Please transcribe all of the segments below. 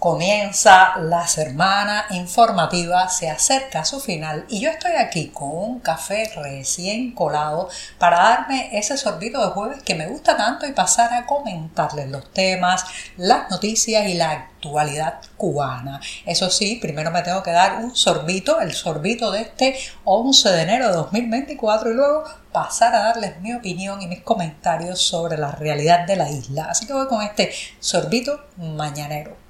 comienza la semana informativa, se acerca a su final y yo estoy aquí con un café recién colado para darme ese sorbito de jueves que me gusta tanto y pasar a comentarles los temas, las noticias y la actualidad cubana. Eso sí, primero me tengo que dar un sorbito, el sorbito de este 11 de enero de 2024 y luego pasar a darles mi opinión y mis comentarios sobre la realidad de la isla. Así que voy con este sorbito mañanero.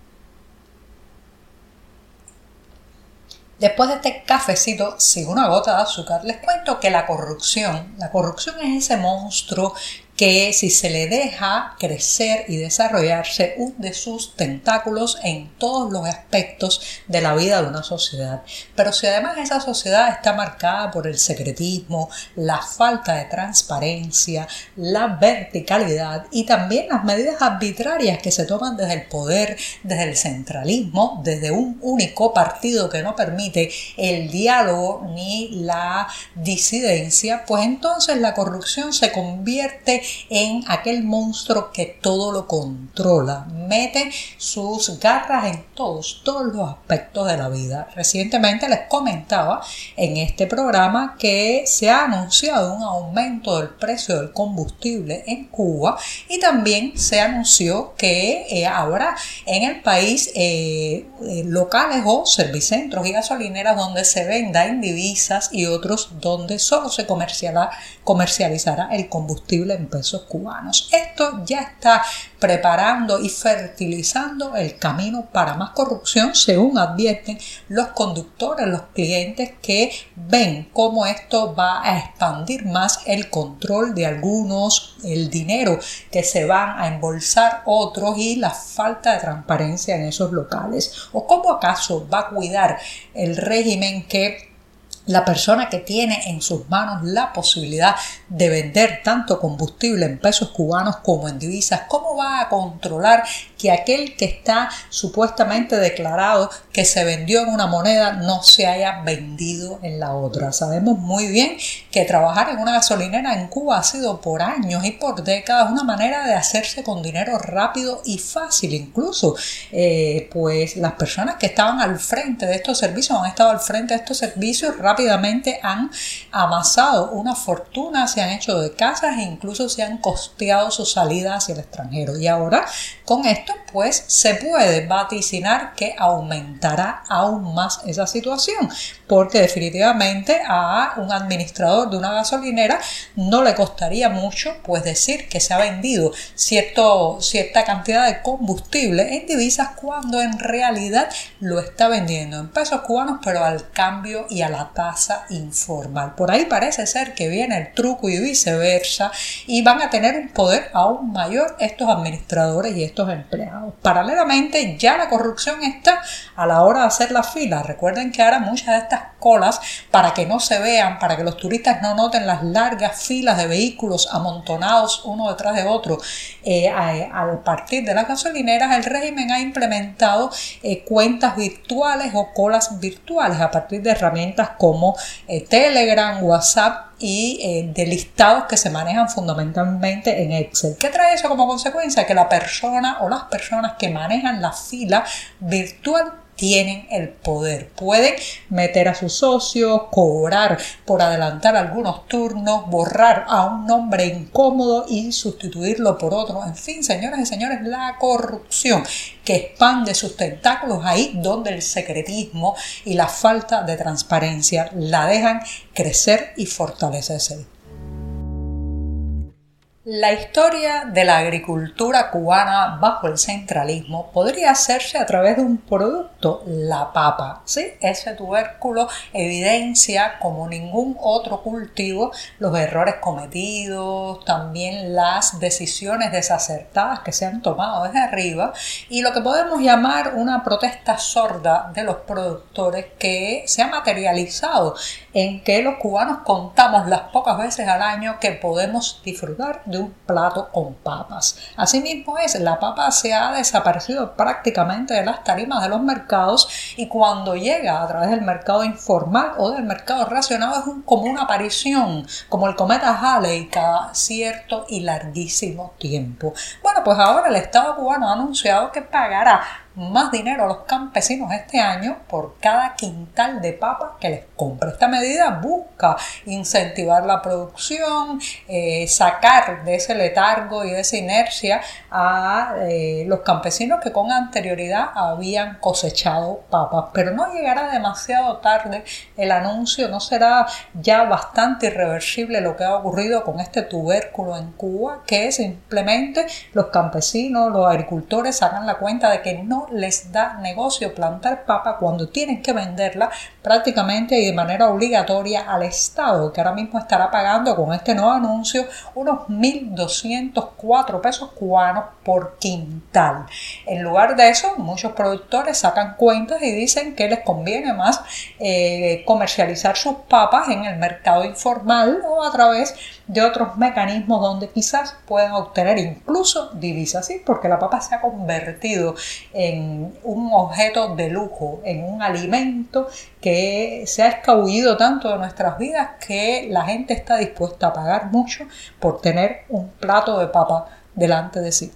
Después de este cafecito sin una gota de azúcar, les cuento que la corrupción, la corrupción es ese monstruo que si se le deja crecer y desarrollarse de sus tentáculos en todos los aspectos de la vida de una sociedad. Pero si además esa sociedad está marcada por el secretismo, la falta de transparencia, la verticalidad y también las medidas arbitrarias que se toman desde el poder, desde el centralismo, desde un único partido que no permite el diálogo ni la disidencia, pues entonces la corrupción se convierte en aquel monstruo que todo lo controla, mete sus garras en todos, todos los aspectos de la vida. Recientemente les comentaba en este programa que se ha anunciado un aumento del precio del combustible en Cuba y también se anunció que eh, habrá en el país eh, eh, locales o servicentros y gasolineras donde se venda en divisas y otros donde solo se comercializará el combustible en pesos cubanos. Esto ya está preparando y fertilizando el camino para más corrupción, según advierten los conductores, los clientes que ven cómo esto va a expandir más el control de algunos, el dinero que se van a embolsar otros y la falta de transparencia en esos locales. ¿O cómo acaso va a cuidar el régimen que la persona que tiene en sus manos la posibilidad de vender tanto combustible en pesos cubanos como en divisas, ¿cómo va a controlar que aquel que está supuestamente declarado que se vendió en una moneda no se haya vendido en la otra? Sabemos muy bien que trabajar en una gasolinera en Cuba ha sido por años y por décadas una manera de hacerse con dinero rápido y fácil. Incluso, eh, pues las personas que estaban al frente de estos servicios han estado al frente de estos servicios rápidamente han amasado una fortuna, se han hecho de casas e incluso se han costeado su salida hacia el extranjero. Y ahora con esto pues se puede vaticinar que aún más esa situación, porque definitivamente a un administrador de una gasolinera no le costaría mucho pues decir que se ha vendido cierto, cierta cantidad de combustible en divisas cuando en realidad lo está vendiendo en pesos cubanos pero al cambio y a la tasa informal. Por ahí parece ser que viene el truco y viceversa y van a tener un poder aún mayor estos administradores y estos empleados. Paralelamente ya la corrupción está a la hora de hacer la fila. Recuerden que ahora muchas de estas colas para que no se vean, para que los turistas no noten las largas filas de vehículos amontonados uno detrás de otro eh, al partir de las gasolineras, el régimen ha implementado eh, cuentas virtuales o colas virtuales a partir de herramientas como eh, Telegram, WhatsApp y eh, de listados que se manejan fundamentalmente en Excel. ¿Qué trae eso como consecuencia? Que la persona o las personas que manejan la fila virtual tienen el poder. Pueden meter a sus socios, cobrar por adelantar algunos turnos, borrar a un nombre incómodo y sustituirlo por otro. En fin, señoras y señores, la corrupción que expande sus tentáculos ahí donde el secretismo y la falta de transparencia la dejan crecer y fortalecerse. La historia de la agricultura cubana bajo el centralismo podría hacerse a través de un producto, la papa. ¿sí? Ese tubérculo evidencia como ningún otro cultivo los errores cometidos, también las decisiones desacertadas que se han tomado desde arriba y lo que podemos llamar una protesta sorda de los productores que se ha materializado en que los cubanos contamos las pocas veces al año que podemos disfrutar de un plato con papas. Asimismo es, la papa se ha desaparecido prácticamente de las tarimas de los mercados y cuando llega a través del mercado informal o del mercado racionado es como una aparición, como el cometa Halley cada cierto y larguísimo tiempo. Bueno, pues ahora el Estado cubano ha anunciado que pagará más dinero a los campesinos este año por cada quintal de papa que les compra. Esta medida busca incentivar la producción, eh, sacar de ese letargo y de esa inercia a eh, los campesinos que con anterioridad habían cosechado papas. Pero no llegará demasiado tarde el anuncio, no será ya bastante irreversible lo que ha ocurrido con este tubérculo en Cuba, que simplemente los campesinos, los agricultores sacan la cuenta de que no les da negocio plantar papa cuando tienen que venderla prácticamente y de manera obligatoria al Estado, que ahora mismo estará pagando con este nuevo anuncio unos 1.204 pesos cubanos por quintal. En lugar de eso, muchos productores sacan cuentas y dicen que les conviene más eh, comercializar sus papas en el mercado informal o a través de otros mecanismos donde quizás puedan obtener incluso divisas, ¿sí? porque la papa se ha convertido en un objeto de lujo, en un alimento que se ha escabullido tanto de nuestras vidas que la gente está dispuesta a pagar mucho por tener un plato de papa delante de sí.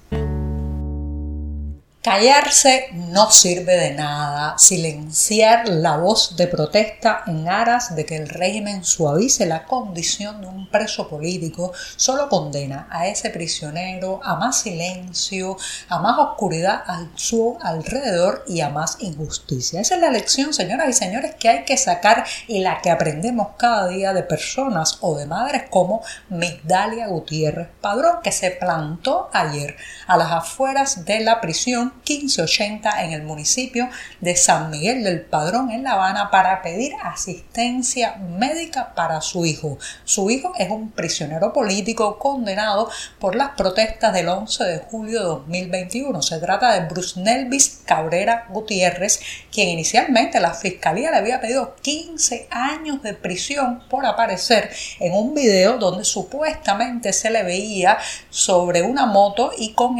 Callarse no sirve de nada. Silenciar la voz de protesta en aras de que el régimen suavice la condición de un preso político solo condena a ese prisionero a más silencio, a más oscuridad a su alrededor y a más injusticia. Esa es la lección, señoras y señores, que hay que sacar y la que aprendemos cada día de personas o de madres como Migdalia Gutiérrez Padrón, que se plantó ayer a las afueras de la prisión 1580 en el municipio de San Miguel del Padrón en La Habana para pedir asistencia médica para su hijo. Su hijo es un prisionero político condenado por las protestas del 11 de julio de 2021. Se trata de Bruce Nelvis Cabrera Gutiérrez, quien inicialmente la fiscalía le había pedido 15 años de prisión por aparecer en un video donde supuestamente se le veía sobre una moto y con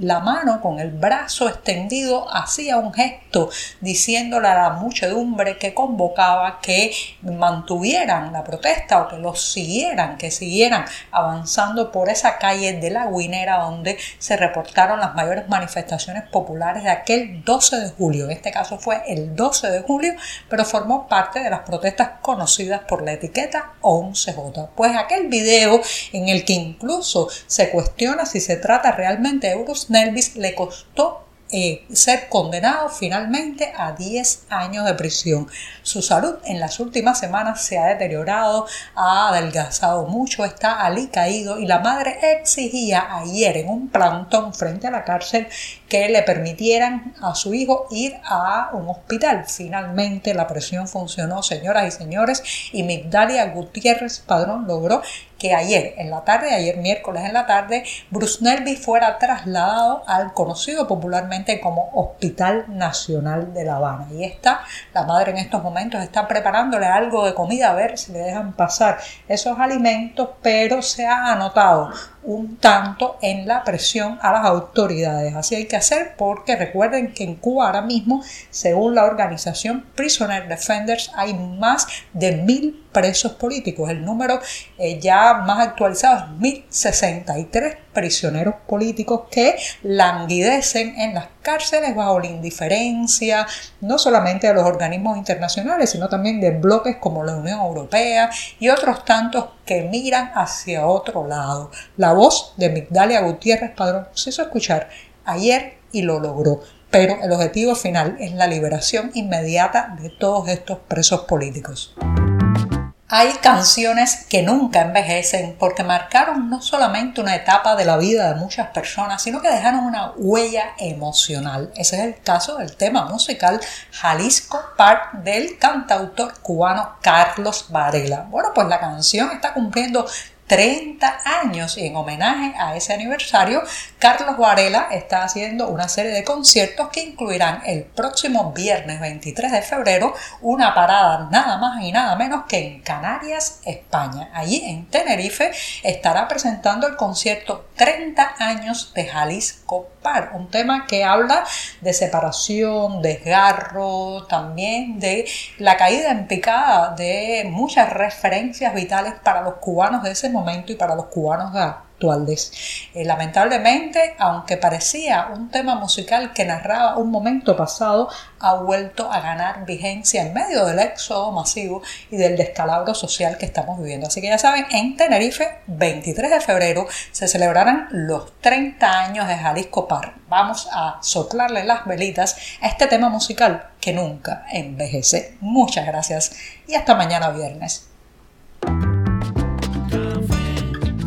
la mano, con el brazo extendido hacía un gesto diciéndole a la muchedumbre que convocaba que mantuvieran la protesta o que los siguieran, que siguieran avanzando por esa calle de la Guinera donde se reportaron las mayores manifestaciones populares de aquel 12 de julio. En este caso fue el 12 de julio, pero formó parte de las protestas conocidas por la etiqueta 11J. Pues aquel video en el que incluso se cuestiona si se trata realmente de Euros Nelvis le costó eh, ser condenado finalmente a 10 años de prisión. Su salud en las últimas semanas se ha deteriorado, ha adelgazado mucho, está alicaído y la madre exigía ayer en un plantón frente a la cárcel que le permitieran a su hijo ir a un hospital. Finalmente la presión funcionó, señoras y señores, y Migdalia Gutiérrez Padrón logró que ayer en la tarde, ayer miércoles en la tarde, Bruce Nelby fuera trasladado al conocido popularmente como Hospital Nacional de La Habana. Y está, la madre en estos momentos está preparándole algo de comida a ver si le dejan pasar esos alimentos, pero se ha anotado un tanto en la presión a las autoridades. Así hay que hacer porque recuerden que en Cuba ahora mismo, según la organización Prisoner Defenders, hay más de mil presos políticos. El número eh, ya más actualizado es 1063 prisioneros políticos que languidecen en las cárceles bajo la indiferencia no solamente de los organismos internacionales, sino también de bloques como la Unión Europea y otros tantos que miran hacia otro lado. La voz de Migdalia Gutiérrez Padrón se hizo escuchar ayer y lo logró pero el objetivo final es la liberación inmediata de todos estos presos políticos. Hay canciones que nunca envejecen porque marcaron no solamente una etapa de la vida de muchas personas, sino que dejaron una huella emocional. Ese es el caso del tema musical Jalisco Park del cantautor cubano Carlos Varela. Bueno, pues la canción está cumpliendo 30 años y en homenaje a ese aniversario, Carlos Varela está haciendo una serie de conciertos que incluirán el próximo viernes 23 de febrero una parada nada más y nada menos que en Canarias, España. Allí en Tenerife estará presentando el concierto 30 años de Jalisco Un tema que habla de separación, desgarro, también de la caída en picada de muchas referencias vitales para los cubanos de ese momento y para los cubanos Eh, lamentablemente, aunque parecía un tema musical que narraba un momento pasado, ha vuelto a ganar vigencia en medio del éxodo masivo y del descalabro social que estamos viviendo. Así que ya saben, en Tenerife, 23 de febrero, se celebrarán los 30 años de Jalisco Par. Vamos a soplarle las velitas a este tema musical que nunca envejece. Muchas gracias y hasta mañana viernes.